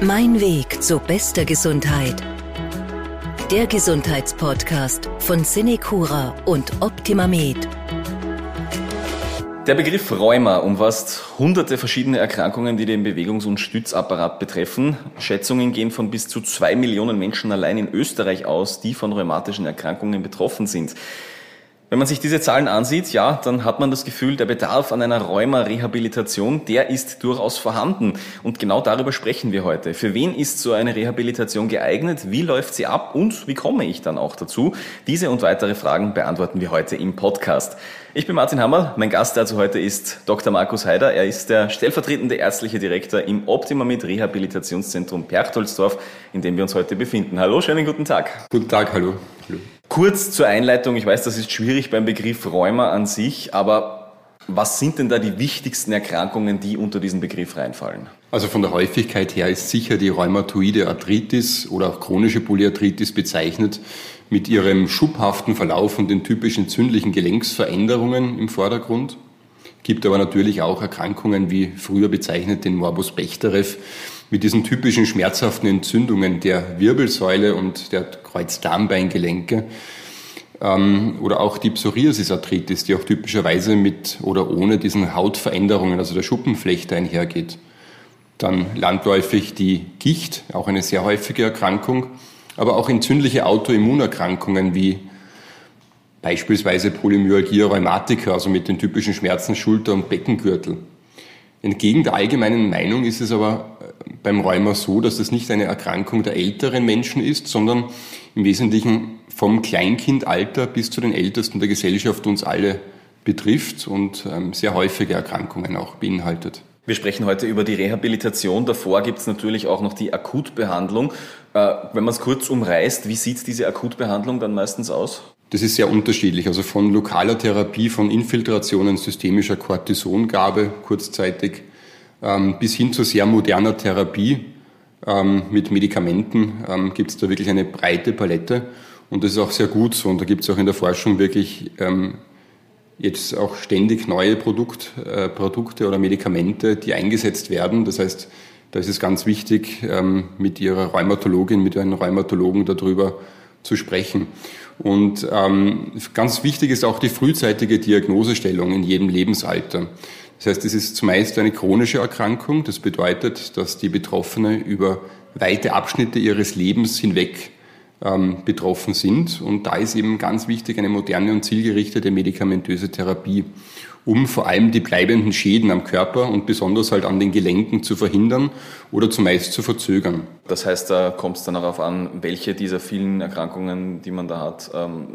Mein Weg zu bester Gesundheit. Der Gesundheitspodcast von Cinecura und OptimaMed. Der Begriff Rheuma umfasst hunderte verschiedene Erkrankungen, die den Bewegungs- und Stützapparat betreffen. Schätzungen gehen von bis zu zwei Millionen Menschen allein in Österreich aus, die von rheumatischen Erkrankungen betroffen sind. Wenn man sich diese Zahlen ansieht, ja, dann hat man das Gefühl, der Bedarf an einer Rheuma-Rehabilitation, der ist durchaus vorhanden. Und genau darüber sprechen wir heute. Für wen ist so eine Rehabilitation geeignet? Wie läuft sie ab? Und wie komme ich dann auch dazu? Diese und weitere Fragen beantworten wir heute im Podcast. Ich bin Martin Hammer. Mein Gast dazu heute ist Dr. Markus Heider. Er ist der stellvertretende ärztliche Direktor im Optima mit Rehabilitationszentrum Perchtoldsdorf, in dem wir uns heute befinden. Hallo, schönen guten Tag. Guten Tag, hallo. Hallo. Kurz zur Einleitung. Ich weiß, das ist schwierig beim Begriff Rheuma an sich, aber was sind denn da die wichtigsten Erkrankungen, die unter diesen Begriff reinfallen? Also von der Häufigkeit her ist sicher die rheumatoide Arthritis oder auch chronische Polyarthritis bezeichnet mit ihrem schubhaften Verlauf und den typischen entzündlichen Gelenksveränderungen im Vordergrund. Gibt aber natürlich auch Erkrankungen wie früher bezeichnet den Morbus Bechterew mit diesen typischen schmerzhaften Entzündungen der Wirbelsäule und der Kreuzdarmbeingelenke ähm, oder auch die Psoriasis-Arthritis, die auch typischerweise mit oder ohne diesen Hautveränderungen, also der Schuppenflechte einhergeht. Dann landläufig die Gicht, auch eine sehr häufige Erkrankung aber auch entzündliche Autoimmunerkrankungen wie beispielsweise Polymyalgia rheumatica, also mit den typischen Schmerzen Schulter- und Beckengürtel. Entgegen der allgemeinen Meinung ist es aber äh, beim Rheuma so, dass es nicht eine Erkrankung der älteren Menschen ist, sondern im Wesentlichen vom Kleinkindalter bis zu den Ältesten der Gesellschaft uns alle betrifft und ähm, sehr häufige Erkrankungen auch beinhaltet. Wir sprechen heute über die Rehabilitation. Davor gibt es natürlich auch noch die Akutbehandlung. Äh, wenn man es kurz umreißt, wie sieht diese Akutbehandlung dann meistens aus? Das ist sehr unterschiedlich. Also von lokaler Therapie, von Infiltrationen systemischer Cortisongabe kurzzeitig ähm, bis hin zu sehr moderner Therapie ähm, mit Medikamenten ähm, gibt es da wirklich eine breite Palette. Und das ist auch sehr gut so. Und da gibt es auch in der Forschung wirklich jetzt auch ständig neue Produkt, äh, Produkte oder Medikamente, die eingesetzt werden. Das heißt, da ist es ganz wichtig, ähm, mit Ihrer Rheumatologin, mit einem Rheumatologen darüber zu sprechen. Und ähm, ganz wichtig ist auch die frühzeitige Diagnosestellung in jedem Lebensalter. Das heißt, es ist zumeist eine chronische Erkrankung. Das bedeutet, dass die Betroffene über weite Abschnitte ihres Lebens hinweg ähm, betroffen sind. Und da ist eben ganz wichtig eine moderne und zielgerichtete medikamentöse Therapie, um vor allem die bleibenden Schäden am Körper und besonders halt an den Gelenken zu verhindern oder zumeist zu verzögern. Das heißt, da kommt es dann darauf an, welche dieser vielen Erkrankungen, die man da hat, ähm,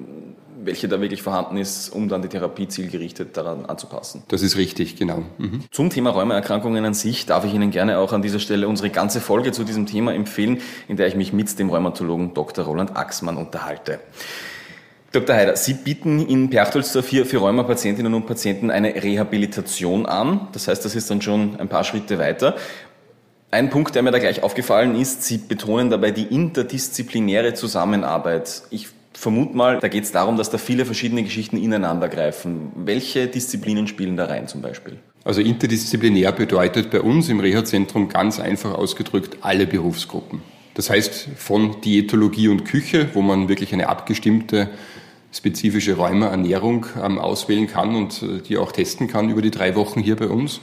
welche da wirklich vorhanden ist, um dann die Therapie zielgerichtet daran anzupassen. Das ist richtig, genau. Mhm. Zum Thema Rheumaerkrankungen an sich darf ich Ihnen gerne auch an dieser Stelle unsere ganze Folge zu diesem Thema empfehlen, in der ich mich mit dem Rheumatologen Dr. Roland Axmann unterhalte. Dr. Heider, Sie bieten in Perchtoldsdorf hier für Rheumapatientinnen und Patienten eine Rehabilitation an. Das heißt, das ist dann schon ein paar Schritte weiter. Ein Punkt, der mir da gleich aufgefallen ist, Sie betonen dabei die interdisziplinäre Zusammenarbeit. Ich vermute mal, da geht es darum, dass da viele verschiedene Geschichten ineinander greifen. Welche Disziplinen spielen da rein zum Beispiel? Also interdisziplinär bedeutet bei uns im Reha-Zentrum ganz einfach ausgedrückt alle Berufsgruppen. Das heißt von Diätologie und Küche, wo man wirklich eine abgestimmte spezifische Räumerernährung ähm, auswählen kann und äh, die auch testen kann über die drei Wochen hier bei uns,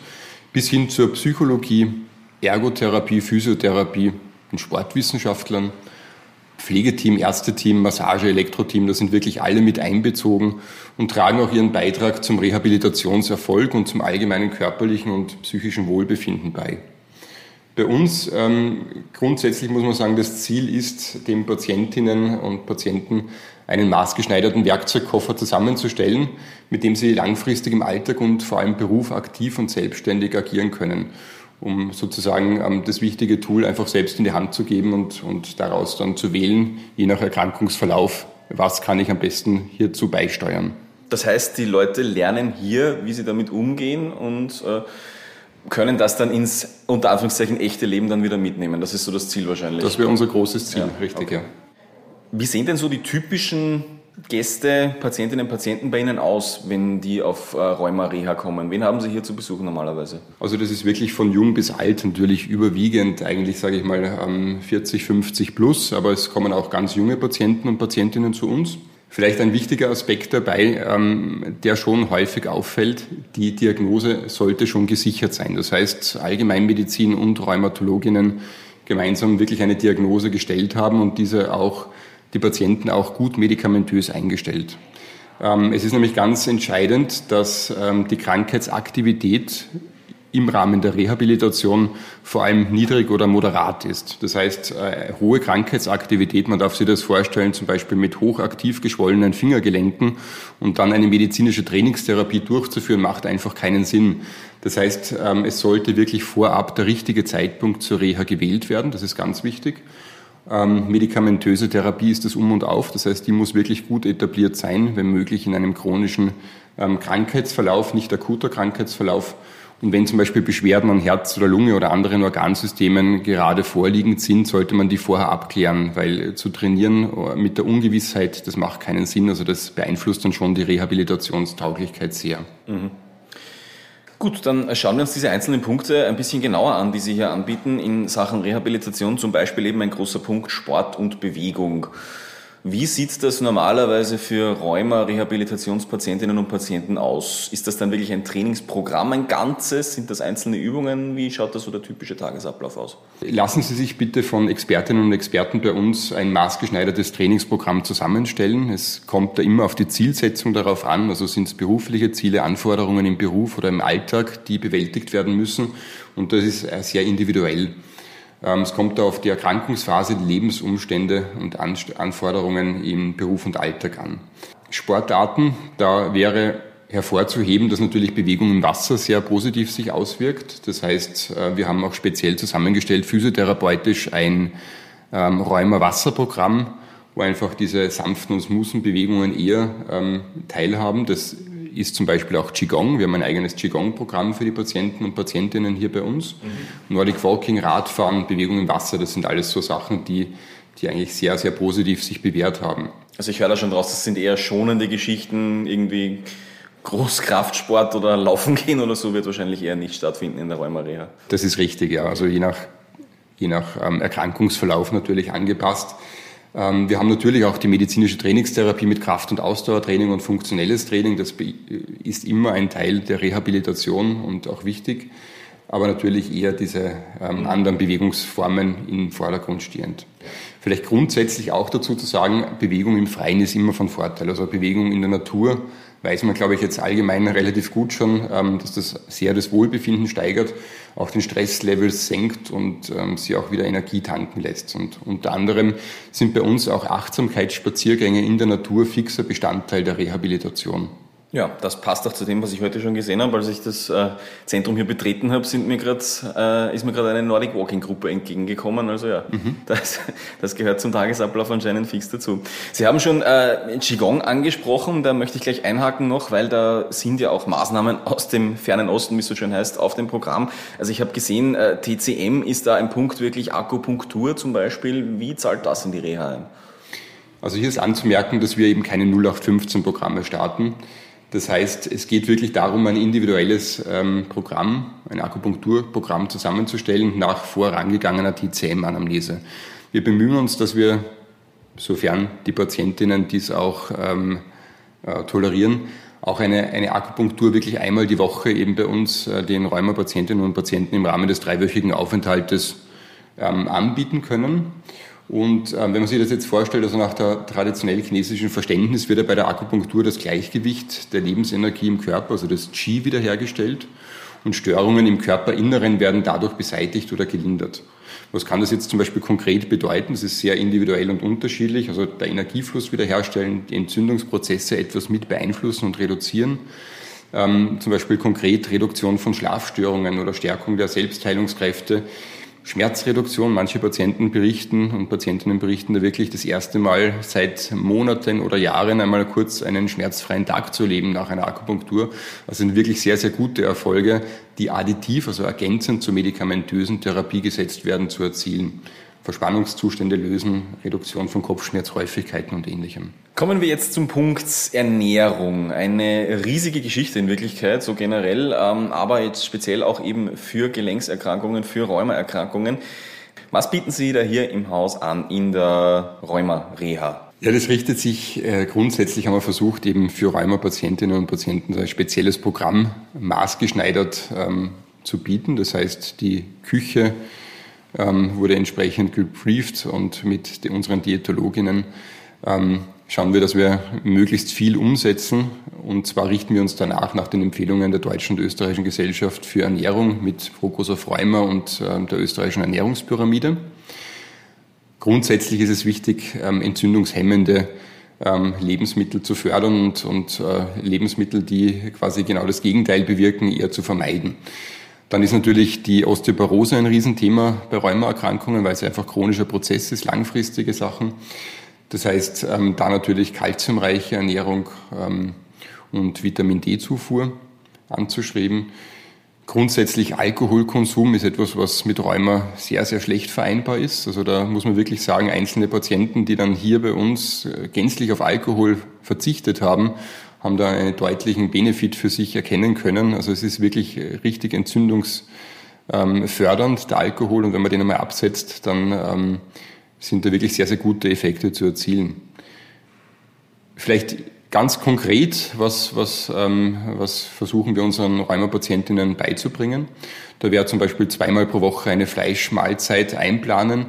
bis hin zur Psychologie, Ergotherapie, Physiotherapie und Sportwissenschaftlern, Pflegeteam, Ärzteteam, Massage, Elektroteam, da sind wirklich alle mit einbezogen und tragen auch ihren Beitrag zum Rehabilitationserfolg und zum allgemeinen körperlichen und psychischen Wohlbefinden bei. Bei uns ähm, grundsätzlich muss man sagen, das Ziel ist, den Patientinnen und Patienten einen maßgeschneiderten Werkzeugkoffer zusammenzustellen, mit dem sie langfristig im Alltag und vor allem Beruf aktiv und selbstständig agieren können um sozusagen ähm, das wichtige Tool einfach selbst in die Hand zu geben und, und daraus dann zu wählen, je nach Erkrankungsverlauf, was kann ich am besten hierzu beisteuern. Das heißt, die Leute lernen hier, wie sie damit umgehen und äh, können das dann ins unter Anführungszeichen echte Leben dann wieder mitnehmen. Das ist so das Ziel wahrscheinlich. Das wäre unser großes Ziel, ja, richtig, okay. ja. Wie sehen denn so die typischen Gäste, Patientinnen und Patienten bei Ihnen aus, wenn die auf äh, Rheuma-Reha kommen? Wen haben Sie hier zu Besuch normalerweise? Also das ist wirklich von jung bis alt natürlich überwiegend, eigentlich sage ich mal 40, 50 plus, aber es kommen auch ganz junge Patienten und Patientinnen zu uns. Vielleicht ein wichtiger Aspekt dabei, ähm, der schon häufig auffällt, die Diagnose sollte schon gesichert sein. Das heißt, Allgemeinmedizin und Rheumatologinnen gemeinsam wirklich eine Diagnose gestellt haben und diese auch die Patienten auch gut medikamentös eingestellt. Ähm, es ist nämlich ganz entscheidend, dass ähm, die Krankheitsaktivität im Rahmen der Rehabilitation vor allem niedrig oder moderat ist. Das heißt, äh, hohe Krankheitsaktivität, man darf sich das vorstellen, zum Beispiel mit hochaktiv geschwollenen Fingergelenken und dann eine medizinische Trainingstherapie durchzuführen, macht einfach keinen Sinn. Das heißt, ähm, es sollte wirklich vorab der richtige Zeitpunkt zur Reha gewählt werden, das ist ganz wichtig. Ähm, medikamentöse Therapie ist das Um und Auf, das heißt, die muss wirklich gut etabliert sein, wenn möglich in einem chronischen ähm, Krankheitsverlauf, nicht akuter Krankheitsverlauf. Und wenn zum Beispiel Beschwerden an Herz oder Lunge oder anderen Organsystemen gerade vorliegend sind, sollte man die vorher abklären, weil zu trainieren mit der Ungewissheit, das macht keinen Sinn. Also das beeinflusst dann schon die Rehabilitationstauglichkeit sehr. Mhm. Gut, dann schauen wir uns diese einzelnen Punkte ein bisschen genauer an, die Sie hier anbieten in Sachen Rehabilitation. Zum Beispiel eben ein großer Punkt Sport und Bewegung. Wie sieht das normalerweise für Rheuma-Rehabilitationspatientinnen und Patienten aus? Ist das dann wirklich ein Trainingsprogramm, ein ganzes? Sind das einzelne Übungen? Wie schaut das so der typische Tagesablauf aus? Lassen Sie sich bitte von Expertinnen und Experten bei uns ein maßgeschneidertes Trainingsprogramm zusammenstellen. Es kommt da immer auf die Zielsetzung darauf an. Also sind es berufliche Ziele, Anforderungen im Beruf oder im Alltag, die bewältigt werden müssen. Und das ist sehr individuell. Ähm, es kommt auf die Erkrankungsphase, die Lebensumstände und Anforderungen im Beruf und Alltag an. Sportarten, da wäre hervorzuheben, dass natürlich Bewegung im Wasser sehr positiv sich auswirkt. Das heißt, äh, wir haben auch speziell zusammengestellt, physiotherapeutisch ein ähm, Rheuma-Wasserprogramm, wo einfach diese sanften und smoothen Bewegungen eher ähm, teilhaben. Das ist zum Beispiel auch Qigong. Wir haben ein eigenes Qigong-Programm für die Patienten und Patientinnen hier bei uns. Mhm. Nordic Walking, Radfahren, Bewegung im Wasser, das sind alles so Sachen, die, die eigentlich sehr, sehr positiv sich bewährt haben. Also ich höre da schon draus, das sind eher schonende Geschichten, irgendwie Großkraftsport oder Laufen gehen oder so wird wahrscheinlich eher nicht stattfinden in der Rheumareha. Das ist richtig, ja. Also je nach, je nach ähm, Erkrankungsverlauf natürlich angepasst. Ähm, wir haben natürlich auch die medizinische Trainingstherapie mit Kraft- und Ausdauertraining und funktionelles Training. Das ist immer ein Teil der Rehabilitation und auch wichtig, aber natürlich eher diese ähm, anderen Bewegungsformen im Vordergrund stehend. Vielleicht grundsätzlich auch dazu zu sagen, Bewegung im Freien ist immer von Vorteil. Also Bewegung in der Natur weiß man, glaube ich, jetzt allgemein relativ gut schon, ähm, dass das sehr das Wohlbefinden steigert, auch den Stresslevel senkt und ähm, sie auch wieder Energie tanken lässt. Und unter anderem sind bei uns auch Achtsamkeitsspaziergänge in der Natur fixer Bestandteil der Rehabilitation. Ja, das passt auch zu dem, was ich heute schon gesehen habe. Als ich das äh, Zentrum hier betreten habe, sind mir grad, äh, ist mir gerade eine Nordic Walking Gruppe entgegengekommen. Also ja, mhm. das, das gehört zum Tagesablauf anscheinend fix dazu. Sie haben schon äh, Qigong angesprochen, da möchte ich gleich einhaken noch, weil da sind ja auch Maßnahmen aus dem fernen Osten, wie es so schön heißt, auf dem Programm. Also ich habe gesehen, äh, TCM ist da ein Punkt wirklich Akupunktur zum Beispiel. Wie zahlt das in die Reha ein? Also hier ist anzumerken, dass wir eben keine 0815 Programme starten. Das heißt, es geht wirklich darum, ein individuelles ähm, Programm, ein Akupunkturprogramm zusammenzustellen nach vorangegangener TCM-Anamnese. Wir bemühen uns, dass wir, sofern die Patientinnen dies auch ähm, äh, tolerieren, auch eine, eine Akupunktur wirklich einmal die Woche eben bei uns äh, den Rheumapatientinnen und Patienten im Rahmen des dreiwöchigen Aufenthaltes ähm, anbieten können. Und ähm, wenn man sich das jetzt vorstellt, also nach der traditionell chinesischen Verständnis wird ja bei der Akupunktur das Gleichgewicht der Lebensenergie im Körper, also das Qi, wiederhergestellt und Störungen im Körperinneren werden dadurch beseitigt oder gelindert. Was kann das jetzt zum Beispiel konkret bedeuten? Das ist sehr individuell und unterschiedlich. Also der Energiefluss wiederherstellen, die Entzündungsprozesse etwas mit beeinflussen und reduzieren. Ähm, zum Beispiel konkret Reduktion von Schlafstörungen oder Stärkung der Selbstheilungskräfte Schmerzreduktion. Manche Patienten berichten und Patientinnen berichten da wirklich das erste Mal seit Monaten oder Jahren einmal kurz einen schmerzfreien Tag zu leben nach einer Akupunktur. Das sind wirklich sehr, sehr gute Erfolge, die additiv, also ergänzend zur medikamentösen Therapie gesetzt werden, zu erzielen. Verspannungszustände lösen, Reduktion von Kopfschmerzhäufigkeiten und ähnlichem. Kommen wir jetzt zum Punkt Ernährung. Eine riesige Geschichte in Wirklichkeit, so generell, ähm, aber jetzt speziell auch eben für Gelenkserkrankungen, für Rheumaerkrankungen. Was bieten Sie da hier im Haus an in der Rheuma-Reha? Ja, das richtet sich äh, grundsätzlich, haben wir versucht, eben für Rheuma-Patientinnen und Patienten ein spezielles Programm maßgeschneidert ähm, zu bieten. Das heißt, die Küche ähm, wurde entsprechend gebrieft und mit unseren Diätologinnen ähm, schauen wir, dass wir möglichst viel umsetzen. Und zwar richten wir uns danach nach den Empfehlungen der Deutschen und Österreichischen Gesellschaft für Ernährung mit Fokus auf Rheuma und äh, der österreichischen Ernährungspyramide. Grundsätzlich ist es wichtig, ähm, entzündungshemmende ähm, Lebensmittel zu fördern und, und äh, Lebensmittel, die quasi genau das Gegenteil bewirken, eher zu vermeiden. Dann ist natürlich die Osteoporose ein Riesenthema bei Rheumaerkrankungen, weil es einfach chronischer Prozess ist, langfristige Sachen. Das heißt, ähm, da natürlich kalziumreiche Ernährung und Vitamin D-Zufuhr anzuschreiben. Grundsätzlich Alkoholkonsum ist etwas, was mit Rheuma sehr, sehr schlecht vereinbar ist. Also da muss man wirklich sagen, einzelne Patienten, die dann hier bei uns äh, gänzlich auf Alkohol verzichtet haben, haben da einen deutlichen Benefit für sich erkennen können. Also es ist wirklich äh, richtig entzündungsfördernd, der Alkohol. Und wenn man den einmal absetzt, dann ähm, sind da wirklich sehr, sehr gute Effekte zu erzielen. Vielleicht Ganz konkret, was, was, ähm, was versuchen wir unseren Rheumapatientinnen beizubringen? Da wäre zum Beispiel zweimal pro Woche eine Fleischmahlzeit einplanen.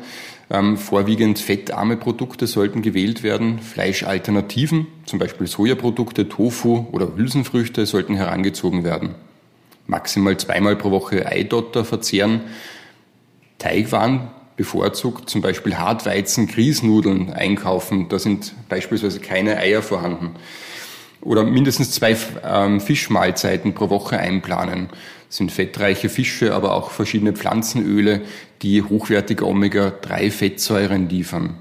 Ähm, vorwiegend fettarme Produkte sollten gewählt werden. Fleischalternativen, zum Beispiel Sojaprodukte, Tofu oder Hülsenfrüchte sollten herangezogen werden. Maximal zweimal pro Woche Eidotter verzehren. Teigwaren bevorzugt zum Beispiel Hartweizen, Grießnudeln einkaufen. Da sind beispielsweise keine Eier vorhanden. Oder mindestens zwei ähm, Fischmahlzeiten pro Woche einplanen. Das sind fettreiche Fische, aber auch verschiedene Pflanzenöle, die hochwertige Omega-3-Fettsäuren liefern.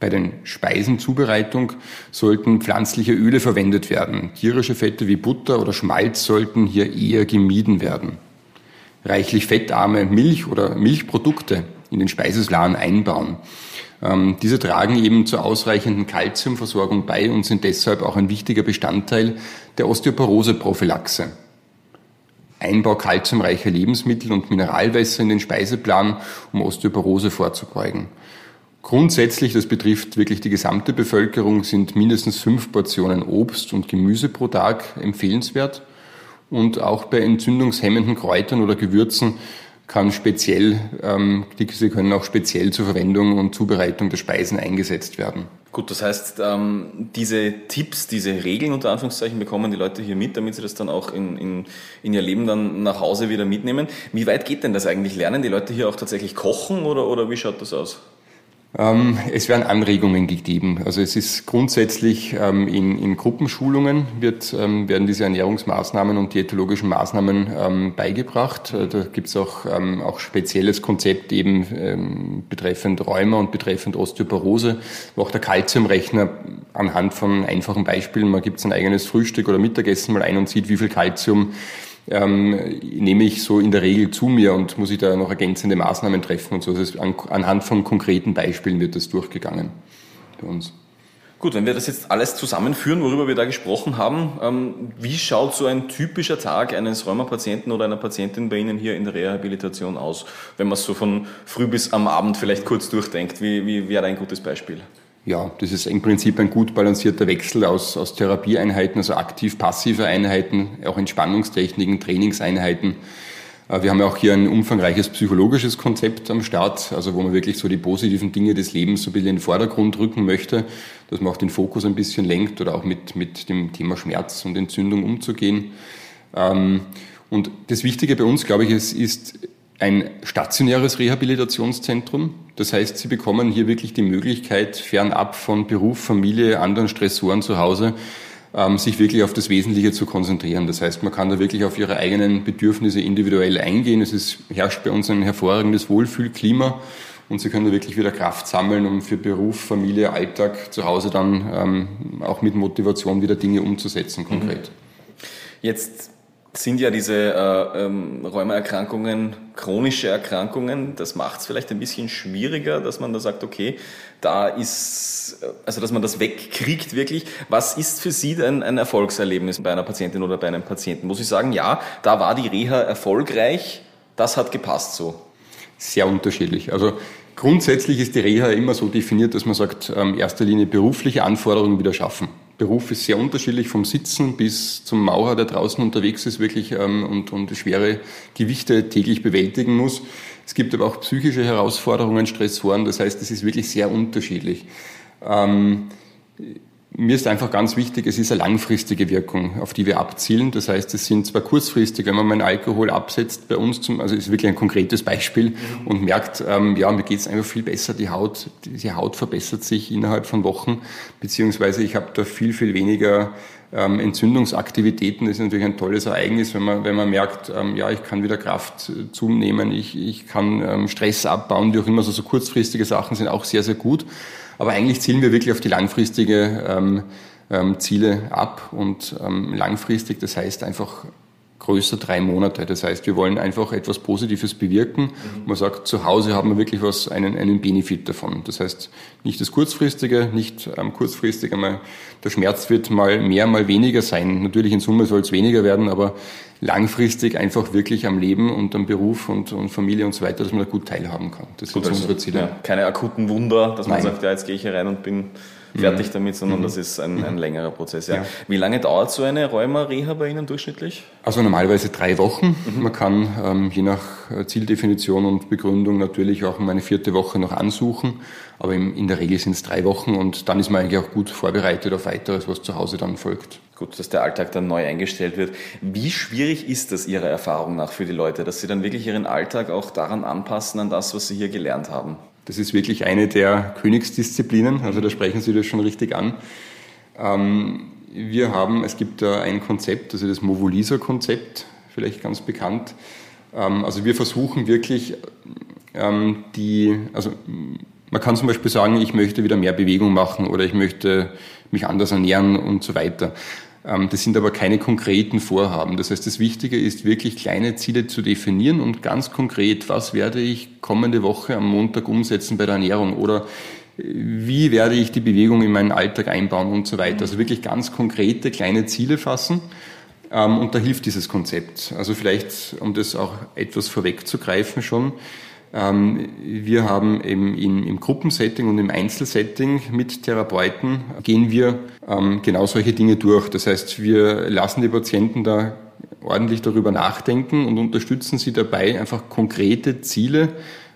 Bei den Speisenzubereitung sollten pflanzliche Öle verwendet werden. Tierische Fette wie Butter oder Schmalz sollten hier eher gemieden werden. Reichlich fettarme Milch oder Milchprodukte in den Speiseplan einbauen. Ähm, diese tragen eben zur ausreichenden Kalziumversorgung bei und sind deshalb auch ein wichtiger Bestandteil der Osteoporose-Prophylaxe. Einbau kalziumreicher Lebensmittel und Mineralwässer in den Speiseplan, um Osteoporose vorzubeugen. Grundsätzlich, das betrifft wirklich die gesamte Bevölkerung, sind mindestens fünf Portionen Obst und Gemüse pro Tag empfehlenswert. Und auch bei entzündungshemmenden Kräutern oder Gewürzen kann speziell, ähm, sie können auch speziell zur Verwendung und Zubereitung der Speisen eingesetzt werden. Gut, das heißt, ähm, diese Tipps, diese Regeln unter Anführungszeichen bekommen die Leute hier mit, damit sie das dann auch in, in, in ihr Leben dann nach Hause wieder mitnehmen. Wie weit geht denn das eigentlich? Lernen die Leute hier auch tatsächlich kochen oder, oder wie schaut das aus? Ähm, es werden Anregungen gegeben. Also es ist grundsätzlich ähm, in, in Gruppenschulungen wird, ähm, werden diese Ernährungsmaßnahmen und diätologischen Maßnahmen beigebracht. Äh, da gibt es auch, auch spezielles Konzept eben betreffend Rheuma und betreffend Osteoporose, wo auch der Kalziumrechner anhand von einfachen Beispielen, man gibt ein eigenes Frühstück oder Mittagessen mal ein und sieht, wie viel Kalzium ähm, nehme ich so in der Regel zu mir und muss ich da noch ergänzende Maßnahmen treffen und so. Das an, anhand von konkreten Beispielen wird das durchgegangen bei uns. Gut, wenn wir das jetzt alles zusammenführen, worüber wir da gesprochen haben, ähm, wie schaut so ein typischer Tag eines Rheumapatienten oder einer Patientin bei Ihnen hier in der Rehabilitation aus? Wenn man es so von früh bis am Abend vielleicht kurz durchdenkt, wie, wie wäre ein gutes Beispiel? Ja, das ist im Prinzip ein gut balancierter Wechsel aus, aus Therapieeinheiten, also aktiv-passive Einheiten, auch Entspannungstechniken, Trainingseinheiten. Äh, wir haben auch hier ein umfangreiches psychologisches Konzept am Start, also wo man wirklich so die positiven Dinge des Lebens so ein bisschen in den Vordergrund rücken möchte, dass man auch den Fokus ein bisschen lenkt oder auch mit, mit dem Thema Schmerz und Entzündung umzugehen. Ähm, und das Wichtige bei uns, glaube ich, ist, ist ein stationäres Rehabilitationszentrum. Das heißt, Sie bekommen hier wirklich die Möglichkeit, fernab von Beruf, Familie, anderen Stressoren zu Hause, ähm, sich wirklich auf das Wesentliche zu konzentrieren. Das heißt, man kann da wirklich auf Ihre eigenen Bedürfnisse individuell eingehen. Es ist, herrscht bei uns ein hervorragendes Wohlfühlklima und Sie können da wirklich wieder Kraft sammeln, um für Beruf, Familie, Alltag zu Hause dann ähm, auch mit Motivation wieder Dinge umzusetzen konkret. Jetzt sind ja diese äh, ähm, Rheumaerkrankungen chronische Erkrankungen. Das macht es vielleicht ein bisschen schwieriger, dass man da sagt, okay, da ist, also dass man das wegkriegt wirklich. Was ist für Sie denn ein Erfolgserlebnis bei einer Patientin oder bei einem Patienten? Muss ich sagen, ja, da war die Reha erfolgreich, das hat gepasst so? Sehr unterschiedlich. Also grundsätzlich ist die Reha immer so definiert, dass man sagt, in ähm, erster Linie berufliche Anforderungen wieder schaffen. Beruf ist sehr unterschiedlich, vom Sitzen bis zum Maurer, der draußen unterwegs ist wirklich ähm, und, und schwere Gewichte täglich bewältigen muss. Es gibt aber auch psychische Herausforderungen, Stressoren, das heißt, es ist wirklich sehr unterschiedlich. Ähm, mir ist einfach ganz wichtig, es ist eine langfristige Wirkung, auf die wir abzielen. Das heißt, es sind zwar kurzfristig, wenn man mal Alkohol absetzt bei uns, zum, also ist wirklich ein konkretes Beispiel und merkt, ähm, ja, mir geht es einfach viel besser, die Haut, die Haut verbessert sich innerhalb von Wochen, beziehungsweise ich habe da viel, viel weniger ähm, Entzündungsaktivitäten. Ist natürlich ein tolles Ereignis, wenn man, wenn man merkt, ähm, ja, ich kann wieder Kraft äh, zunehmen, ich, ich kann ähm, Stress abbauen, wie auch immer, so, so kurzfristige Sachen sind auch sehr, sehr gut. Aber eigentlich zielen wir wirklich auf die langfristige ähm, ähm, Ziele ab und ähm, langfristig, das heißt einfach größer drei Monate. Das heißt, wir wollen einfach etwas Positives bewirken. Mhm. Man sagt, zu Hause haben wir wirklich was, einen, einen Benefit davon. Das heißt, nicht das Kurzfristige, nicht ähm, kurzfristig einmal, der Schmerz wird mal mehr, mal weniger sein. Natürlich in Summe soll es weniger werden, aber langfristig einfach wirklich am Leben und am Beruf und, und Familie und so weiter, dass man da gut teilhaben kann. Das gut, sind also, unsere Ziele. Ja, keine akuten Wunder, dass man Nein. sagt, ja, jetzt gehe ich hier rein und bin fertig mhm. damit, sondern mhm. das ist ein, ein längerer Prozess. Ja. ja. Wie lange dauert so eine Rheuma-Reha bei Ihnen durchschnittlich? Also normalerweise drei Wochen. Mhm. Man kann ähm, je nach äh, Zieldefinition und Begründung natürlich auch um eine vierte Woche noch ansuchen, aber im, in der Regel sind es drei Wochen und dann ist man eigentlich auch gut vorbereitet auf weiteres, was zu Hause dann folgt gut, dass der Alltag dann neu eingestellt wird. Wie schwierig ist das Ihrer Erfahrung nach für die Leute, dass sie dann wirklich ihren Alltag auch daran anpassen, an das, was sie hier gelernt haben? Das ist wirklich eine der Königsdisziplinen, also da sprechen Sie das schon richtig an. Ähm, wir haben, es gibt ein Konzept, also das Movolisa-Konzept, vielleicht ganz bekannt. Ähm, also wir versuchen wirklich ähm, die, also man kann zum Beispiel sagen, ich möchte wieder mehr Bewegung machen oder ich möchte mich anders ernähren und so weiter. Ähm, das sind aber keine konkreten Vorhaben. Das heißt, das Wichtige ist wirklich kleine Ziele zu definieren und ganz konkret, was werde ich kommende Woche am Montag umsetzen bei der Ernährung oder äh, wie werde ich die Bewegung in meinen Alltag einbauen und so weiter. Also wirklich ganz konkrete kleine Ziele fassen. Ähm, und da hilft dieses Konzept. Also vielleicht, um das auch etwas vorwegzugreifen schon, wir haben eben im Gruppensetting und im Einzelsetting mit Therapeuten gehen wir ähm, genau solche Dinge durch. Das heißt, wir lassen die Patienten da ordentlich darüber nachdenken und unterstützen sie dabei, einfach konkrete Ziele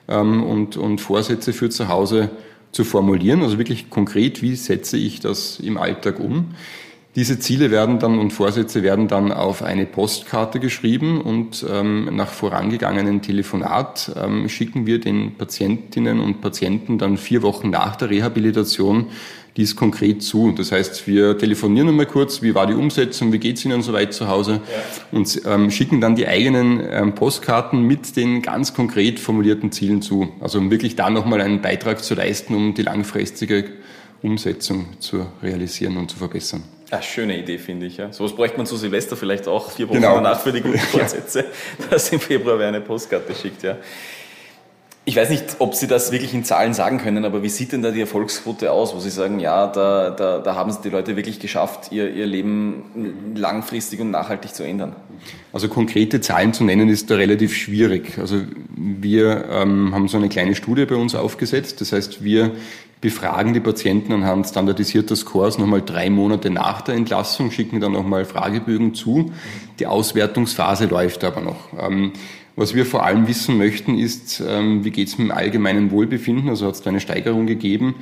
ähm, und, und Vorsätze für zu Hause zu formulieren. Also wirklich konkret, wie setze ich das im Alltag um? Diese Ziele werden dann und Vorsätze werden dann auf eine Postkarte geschrieben und ähm, nach vorangegangenen Telefonat ähm, schicken wir den Patientinnen und Patienten dann vier Wochen nach der Rehabilitation dies konkret zu. Das heißt, wir telefonieren einmal kurz, wie war die Umsetzung, wie geht's Ihnen soweit zu Hause ja. und ähm, schicken dann die eigenen ähm, Postkarten mit den ganz konkret formulierten Zielen zu. Also um wirklich da nochmal einen Beitrag zu leisten, um die langfristige Umsetzung zu realisieren und zu verbessern. Ja, schöne Idee, finde ich. Ja. So was bräuchte man zu Silvester vielleicht auch vier Wochen genau. danach für die guten Vorsätze, ja. dass im Februar wer eine Postkarte schickt. Ja. Ich weiß nicht, ob Sie das wirklich in Zahlen sagen können, aber wie sieht denn da die Erfolgsquote aus, wo Sie sagen, ja, da, da, da haben es die Leute wirklich geschafft, ihr, ihr Leben langfristig und nachhaltig zu ändern? Also konkrete Zahlen zu nennen ist da relativ schwierig. Also wir ähm, haben so eine kleine Studie bei uns aufgesetzt. Das heißt, wir befragen die Patienten anhand standardisierter Scores nochmal drei Monate nach der Entlassung, schicken dann nochmal Fragebögen zu. Die Auswertungsphase läuft aber noch. Ähm, was wir vor allem wissen möchten, ist, ähm, wie geht es mit dem allgemeinen Wohlbefinden? Also hat es da eine Steigerung gegeben,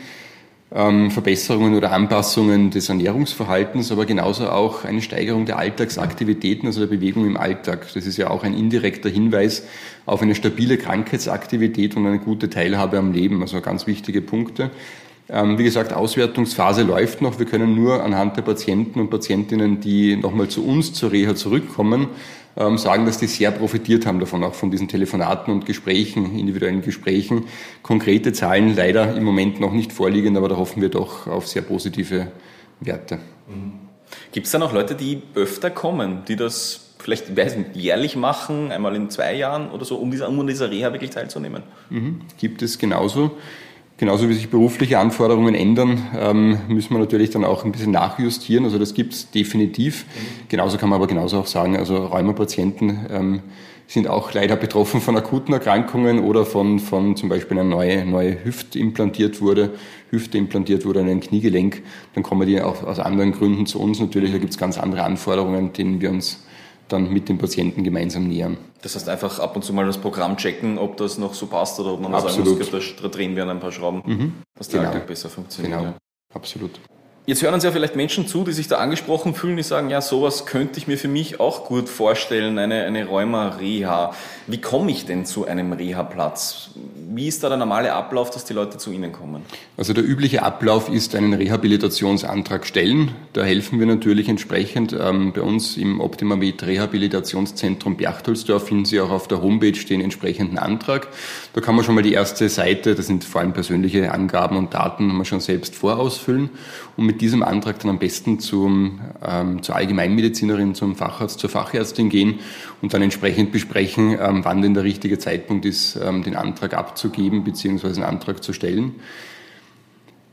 ähm, Verbesserungen oder Anpassungen des Ernährungsverhaltens, aber genauso auch eine Steigerung der Alltagsaktivitäten, also der Bewegung im Alltag. Das ist ja auch ein indirekter Hinweis auf eine stabile Krankheitsaktivität und eine gute Teilhabe am Leben, also ganz wichtige Punkte. Ähm, wie gesagt, Auswertungsphase läuft noch. Wir können nur anhand der Patienten und Patientinnen, die nochmal zu uns zur Reha zurückkommen, ähm, sagen, dass die sehr profitiert haben davon, auch von diesen Telefonaten und Gesprächen, individuellen Gesprächen. Konkrete Zahlen leider im Moment noch nicht vorliegen, aber da hoffen wir doch auf sehr positive Werte. Gibt es da noch Leute, die öfter kommen, die das vielleicht ich weiß nicht, jährlich machen, einmal in zwei Jahren oder so, um, dieser, um an dieser Reha wirklich teilzunehmen? Mhm. Gibt es genauso. Genauso wie sich berufliche Anforderungen ändern, ähm, müssen wir natürlich dann auch ein bisschen nachjustieren. Also das gibt es definitiv. Genauso kann man aber genauso auch sagen, also Rheumapatienten ähm, sind auch leider betroffen von akuten Erkrankungen oder von, von zum Beispiel einer neue, neue Hüfte implantiert wurde, Hüfte implantiert wurde in ein Kniegelenk. Dann kommen die auch aus anderen Gründen zu uns natürlich. Da gibt es ganz andere Anforderungen, denen wir uns dann mit dem Patienten gemeinsam nähern. Das heißt einfach ab und zu mal das Programm checken, ob das noch so passt oder ob man Absolut. sagen muss, da drehen wir an ein paar Schrauben, mhm. dass der genau. Alltag besser funktioniert. Genau. Absolut. Jetzt hören uns ja vielleicht Menschen zu, die sich da angesprochen fühlen, die sagen, ja, sowas könnte ich mir für mich auch gut vorstellen, eine, eine Rheuma-Reha. Wie komme ich denn zu einem Reha-Platz? Wie ist da der normale Ablauf, dass die Leute zu Ihnen kommen? Also der übliche Ablauf ist einen Rehabilitationsantrag stellen. Da helfen wir natürlich entsprechend. Ähm, bei uns im Optimamed Rehabilitationszentrum Berchtoldsdorf finden Sie auch auf der Homepage den entsprechenden Antrag. Da kann man schon mal die erste Seite, das sind vor allem persönliche Angaben und Daten, man schon selbst vorausfüllen und mit diesem Antrag dann am besten zum, ähm, zur Allgemeinmedizinerin, zum Facharzt, zur Fachärztin gehen und dann entsprechend besprechen, ähm, wann denn der richtige Zeitpunkt ist, ähm, den Antrag abzugeben bzw. einen Antrag zu stellen.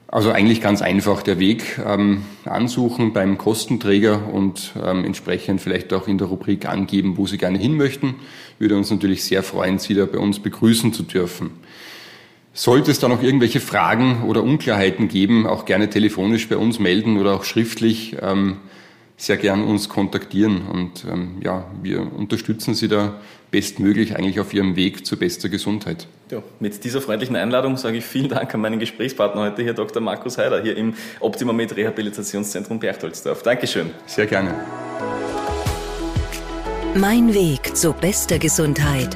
Also eigentlich ganz einfach der Weg ähm, ansuchen beim Kostenträger und ähm, entsprechend vielleicht auch in der Rubrik angeben, wo Sie gerne hin möchten. Würde uns natürlich sehr freuen, Sie da bei uns begrüßen zu dürfen. Sollte es da noch irgendwelche Fragen oder Unklarheiten geben, auch gerne telefonisch bei uns melden oder auch schriftlich ähm, sehr gern uns kontaktieren. Und ähm, ja, wir unterstützen Sie da bestmöglich eigentlich auf Ihrem Weg zu bester Gesundheit. Ja, mit dieser freundlichen Einladung sage ich vielen Dank an meinen Gesprächspartner heute, hier Dr. Markus Heider, hier im Optimamed Rehabilitationszentrum Berchtoldsdorf. Dankeschön. Sehr gerne. Mein Weg zu bester Gesundheit